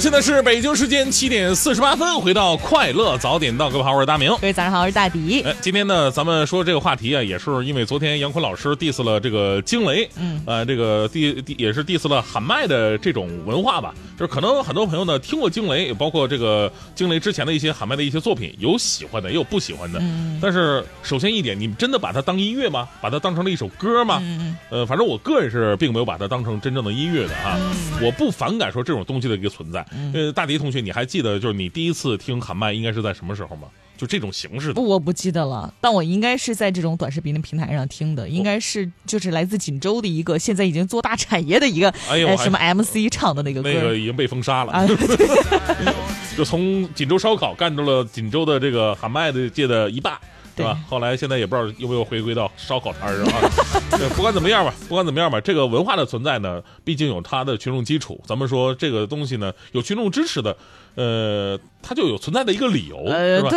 现在是北京时间七点四十八分，回到快乐早点到，各位好，我是大明。各位早上好，我是大迪。哎，今天呢，咱们说这个话题啊，也是因为昨天杨坤老师 diss 了这个惊雷，嗯，呃，这个 diss diss 也是 diss 了喊麦的这种文化吧。就是可能很多朋友呢听过惊雷，也包括这个惊雷之前的一些喊麦的一些作品，有喜欢的，也有不喜欢的。嗯但是首先一点，你们真的把它当音乐吗？把它当成了一首歌吗？嗯呃，反正我个人是并没有把它当成真正的音乐的哈。嗯我不反感说这种东西的一个存在。呃，大迪同学，你还记得就是你第一次听喊麦应该是在什么时候吗？就这种形式的。不，我不记得了，但我应该是在这种短视频的平台上听的，应该是就是来自锦州的一个现在已经做大产业的一个，哎呦呃什么 MC 唱的那个歌那个已经被封杀了，啊，就从锦州烧烤干到了锦州的这个喊麦的界的一霸，对吧？后来现在也不知道有没有回归到烧烤摊儿上啊。对不管怎么样吧，不管怎么样吧，这个文化的存在呢，毕竟有它的群众基础。咱们说这个东西呢，有群众支持的，呃，它就有存在的一个理由，是，吧？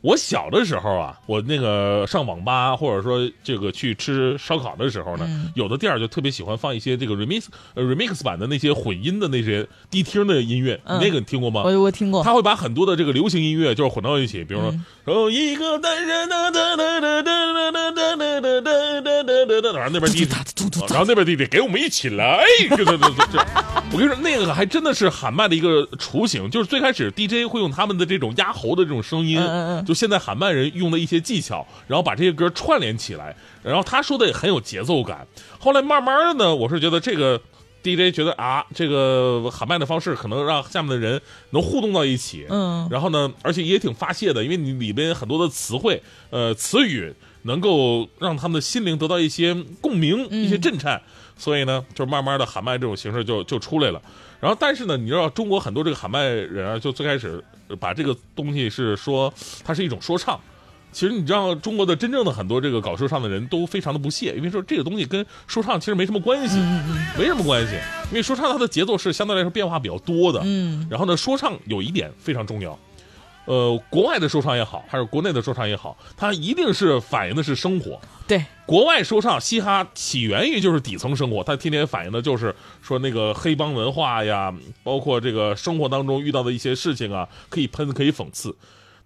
我小的时候啊，我那个上网吧或者说这个去吃烧烤的时候呢，嗯。有的店儿就特别喜欢放一些这个 remix 呃 remix 版的那些混音的那些迪厅的音乐，嗯。那个你听过吗？我我听过，他会把很多的这个流行音乐就是混到一起，比如说，哦，一个男人的然后那边弟弟，然后那边弟弟给我们一起来，对对对对，这，我跟你说，那个还真的是喊麦的一个雏形，就是最开始 DJ 会用他们的这种压喉的这种声音就现在喊麦人用的一些技巧，然后把这些歌串联起来，然后他说的也很有节奏感。后来慢慢的呢，我是觉得这个。DJ 觉得啊，这个喊麦的方式可能让下面的人能互动到一起，嗯然后呢，而且也挺发泄的，因为你里边很多的词汇、呃词语，能够让他们的心灵得到一些共鸣、一些震颤，所以呢，就慢慢的喊麦这种形式就就出来了。然后，但是呢，你知道中国很多这个喊麦人啊，就最开始把这个东西是说它是一种说唱。其实你知道，中国的真正的很多这个搞说唱的人都非常的不屑，因为说这个东西跟说唱其实没什么关系，没什么关系。因为说唱它的节奏是相对来说变化比较多的，嗯，然后呢，说唱有一点非常重要，呃，国外的说唱也好，还是国内的说唱也好，它一定是反映的是生活。对，国外说唱嘻哈起源于就是底层生活，它天天反映的就是说那个黑帮文化呀，包括这个生活当中遇到的一些事情啊，可以喷，可以讽刺。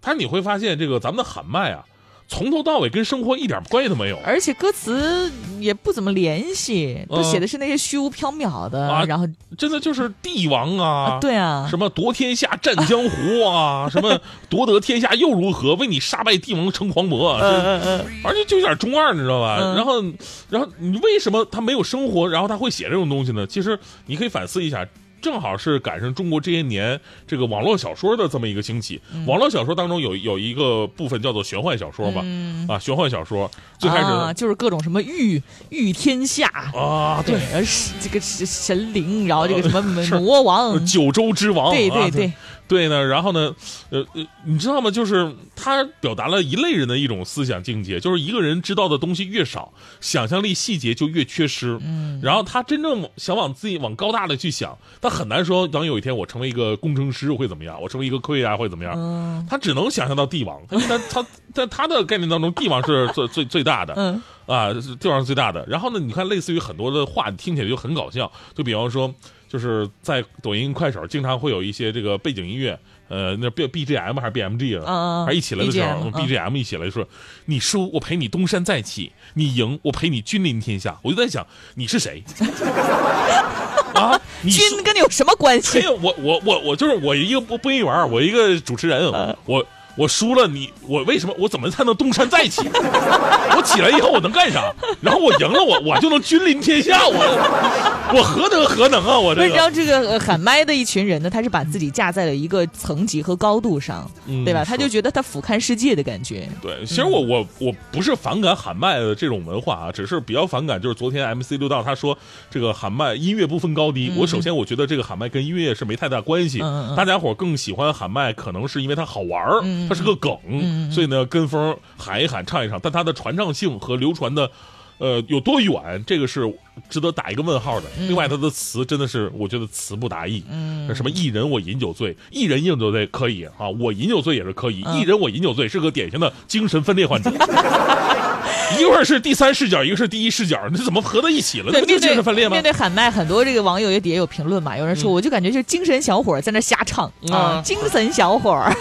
但是你会发现，这个咱们的喊麦啊，从头到尾跟生活一点关系都没有。而且歌词也不怎么联系，都嗯写的是那些虚无缥缈的，啊然后真的就是帝王啊，对啊，什么夺天下战江湖啊，什么夺得天下又如何？为你杀败帝王成狂魔，这嗯嗯而且就有点中二，你知道吧？嗯然后，然后你为什么他没有生活，然后他会写这种东西呢？其实你可以反思一下。正好是赶上中国这些年这个网络小说的这么一个兴起。嗯。网络小说当中有有一个部分叫做玄幻小说吧，啊，玄幻小说最开始就是各种什么御御天下。啊，对，而是这个神神灵，然后这个什么魔王，九州之王，啊对对。对，对呢，然后呢，呃呃，你知道吗？就是他表达了一类人的一种思想境界，就是一个人知道的东西越少，想象力细节就越缺失。嗯，然后他真正想往自己往高大的去想，他很难说，等有一天我成为一个工程师会怎么样，我成为一个科学家会怎么样。嗯他只能想象到帝王，因 为他他在他的概念当中，帝王是最最最大的。嗯啊，帝王是最大的。然后呢，你看，类似于很多的话听起来就很搞笑，就比方说，就是在抖音、快手经常会有一些这个背景音乐，呃，那 B B G M 还是 B M G 啊，嗯嗯还一起来的时候，B G M 一起来说，你输我陪你东山再起，你赢我陪你君临天下。我就在想，你是谁？啊，君跟你有什么关系没系？有，我我我我就是我一个播播音员，我一个主持人，嗯我我输了你，我为什么我怎么才能东山再起？我起来以后我能干啥？然后我赢了我我就能君临天下，我我何德何能啊？我这个你知道这个呃喊麦的一群人呢，他是把自己架在了一个层级和高度上，嗯对吧？他就觉得他俯瞰世界的感觉。对，其实我我我不是反感喊麦的这种文化啊，只是比较反感，就是昨天 MC 六道他说这个喊麦音乐不分高低。我首先我觉得这个喊麦跟音乐是没太大关系，大家伙儿更喜欢喊麦，可能是因为它好玩儿，它是个梗，所以呢跟风喊一喊唱一唱，但它的传唱性和流传的。呃，有多远？这个是值得打一个问号的。另外，它的词真的是，我觉得词不达意。嗯，什么一人我饮酒醉，一人饮酒醉可以啊，我饮酒醉也是可以。一人我饮酒醉是个典型的精神分裂患者。一会儿是第三视角，一个是第一视角，这怎么合在一起了？这对，不就精神分裂吗面？对喊麦，很多这个网友也底下有评论嘛，有人说，我就感觉就是精神小伙儿在那瞎唱啊啊，精神小伙儿。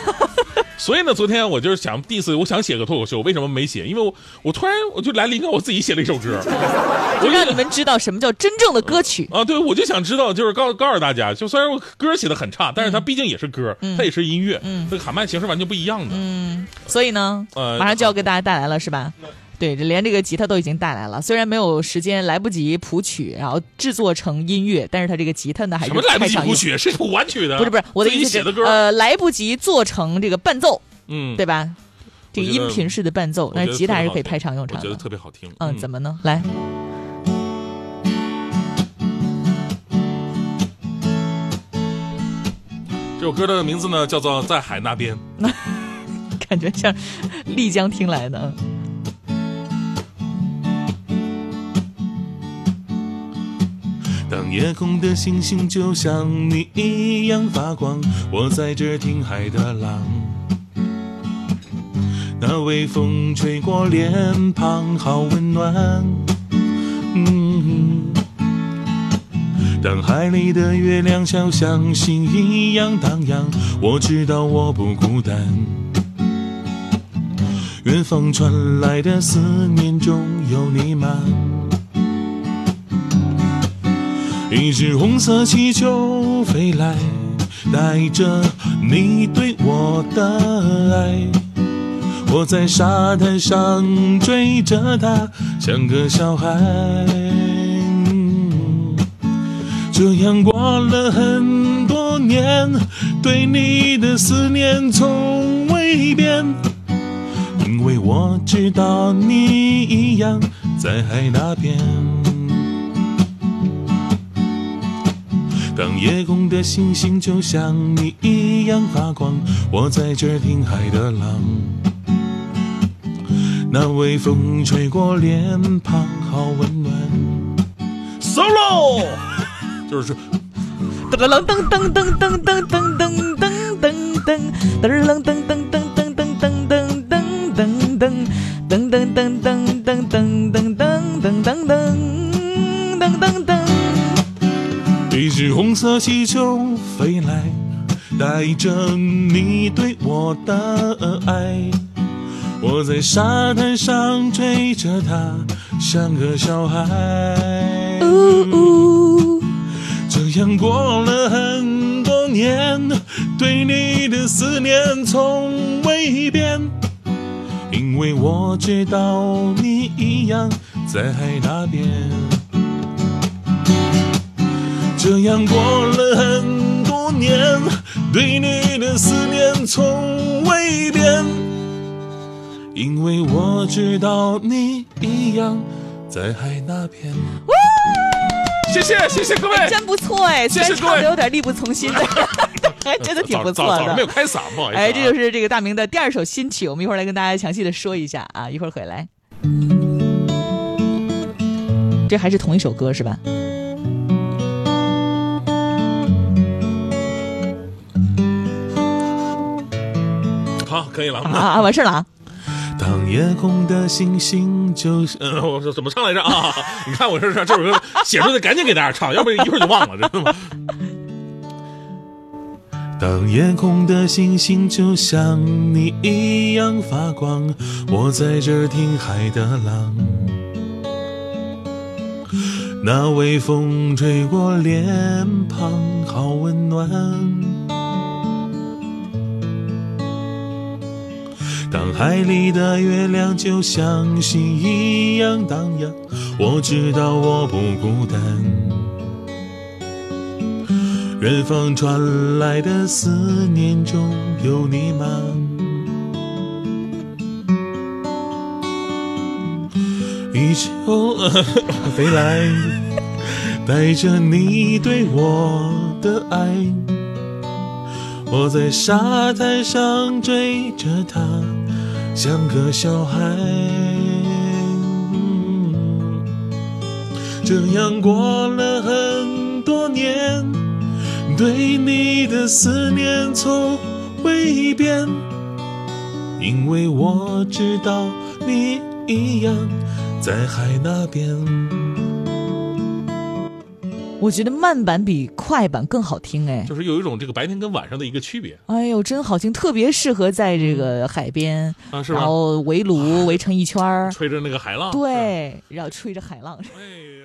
所以呢，昨天我就是想第一次，我想写个脱口秀，为什么没写？因为我我突然我就来灵感，我自己写了一首歌，我让你们知道什么叫真正的歌曲。啊，对，我就想知道，就是告告诉大家，就虽然我歌写的很差，但是它毕竟也是歌，它也是音乐，嗯这个喊麦形式完全不一样的。嗯，所以呢，呃马上就要给大家带来了，是吧？对，这连这个吉他都已经带来了，虽然没有时间，来不及谱曲，然后制作成音乐，但是他这个吉他呢还是什么来不。及谱曲，是谱完曲的，不是不是，我的自意思是己写的歌，呃，来不及做成这个伴奏，嗯，对吧？这个音频式的伴奏，但是吉他还是可以派上用场我觉得。特别好听。嗯，怎么呢？来，这首歌的名字呢叫做《在海那边》。感觉像丽江听来的。当夜空的星星就像你一样发光，我在这听海的浪。那微风吹过脸庞，好温暖。当海里的月亮就像星一样荡漾，我知道我不孤单。远方传来的思念中有你吗？一只红色气球飞来，带着你对我的爱。我在沙滩上追着它，像个小孩。这样过了很多年，对你的思念从未变。因为我知道你一样在海那边。夜空的星星就像你一样发光，我在这儿听海的浪。那微风吹过脸庞，好温暖。Solo，就是噔噔噔噔噔噔噔噔噔噔噔噔，噔噔噔噔噔噔噔噔噔噔噔噔，噔噔噔噔噔噔噔一只红色气球飞来，带着你对我的爱。我在沙滩上追着它，像个小孩。呜呜这样过了很多年，对你的思念从未变。因为我知道你一样在海那边。这样过了很多年，对你的思念从未变。因为我知道你一样在海那边。谢谢谢谢各位，真不错哎，虽然唱的有点力不从心的，还 真的挺不错早早上没有。开嗓，不好意思啊。哎，这就是这个大明的第二首新曲，我们一会儿来跟大家详细的说一下啊，一会儿回来。这还是同一首歌是吧？好，可以了。啊啊，完事了啊！当夜空的星星就像嗯，我说怎么唱来着啊？你看我这这这首歌写出来，赶紧给大家唱，要不然一会儿就忘了，真的吗？当夜空的星星就像你一样发光，我在这儿听海的浪。那微风吹过脸庞，好温暖。当海里的月亮就像星一样荡漾，我知道我不孤单。远方传来的思念中有你吗？一球飞来，带着你对我的爱。我在沙滩上追着它，像个小孩。这样过了很多年，对你的思念从未变，因为我知道你一样，在海那边。我觉得慢版比快版更好听哎。就是有一种这个白天跟晚上的一个区别哎呦，真好听，特别适合在这个海边，啊，是吧？然后围炉围成一圈儿，吹着那个海浪，对，然后吹着海浪。哎。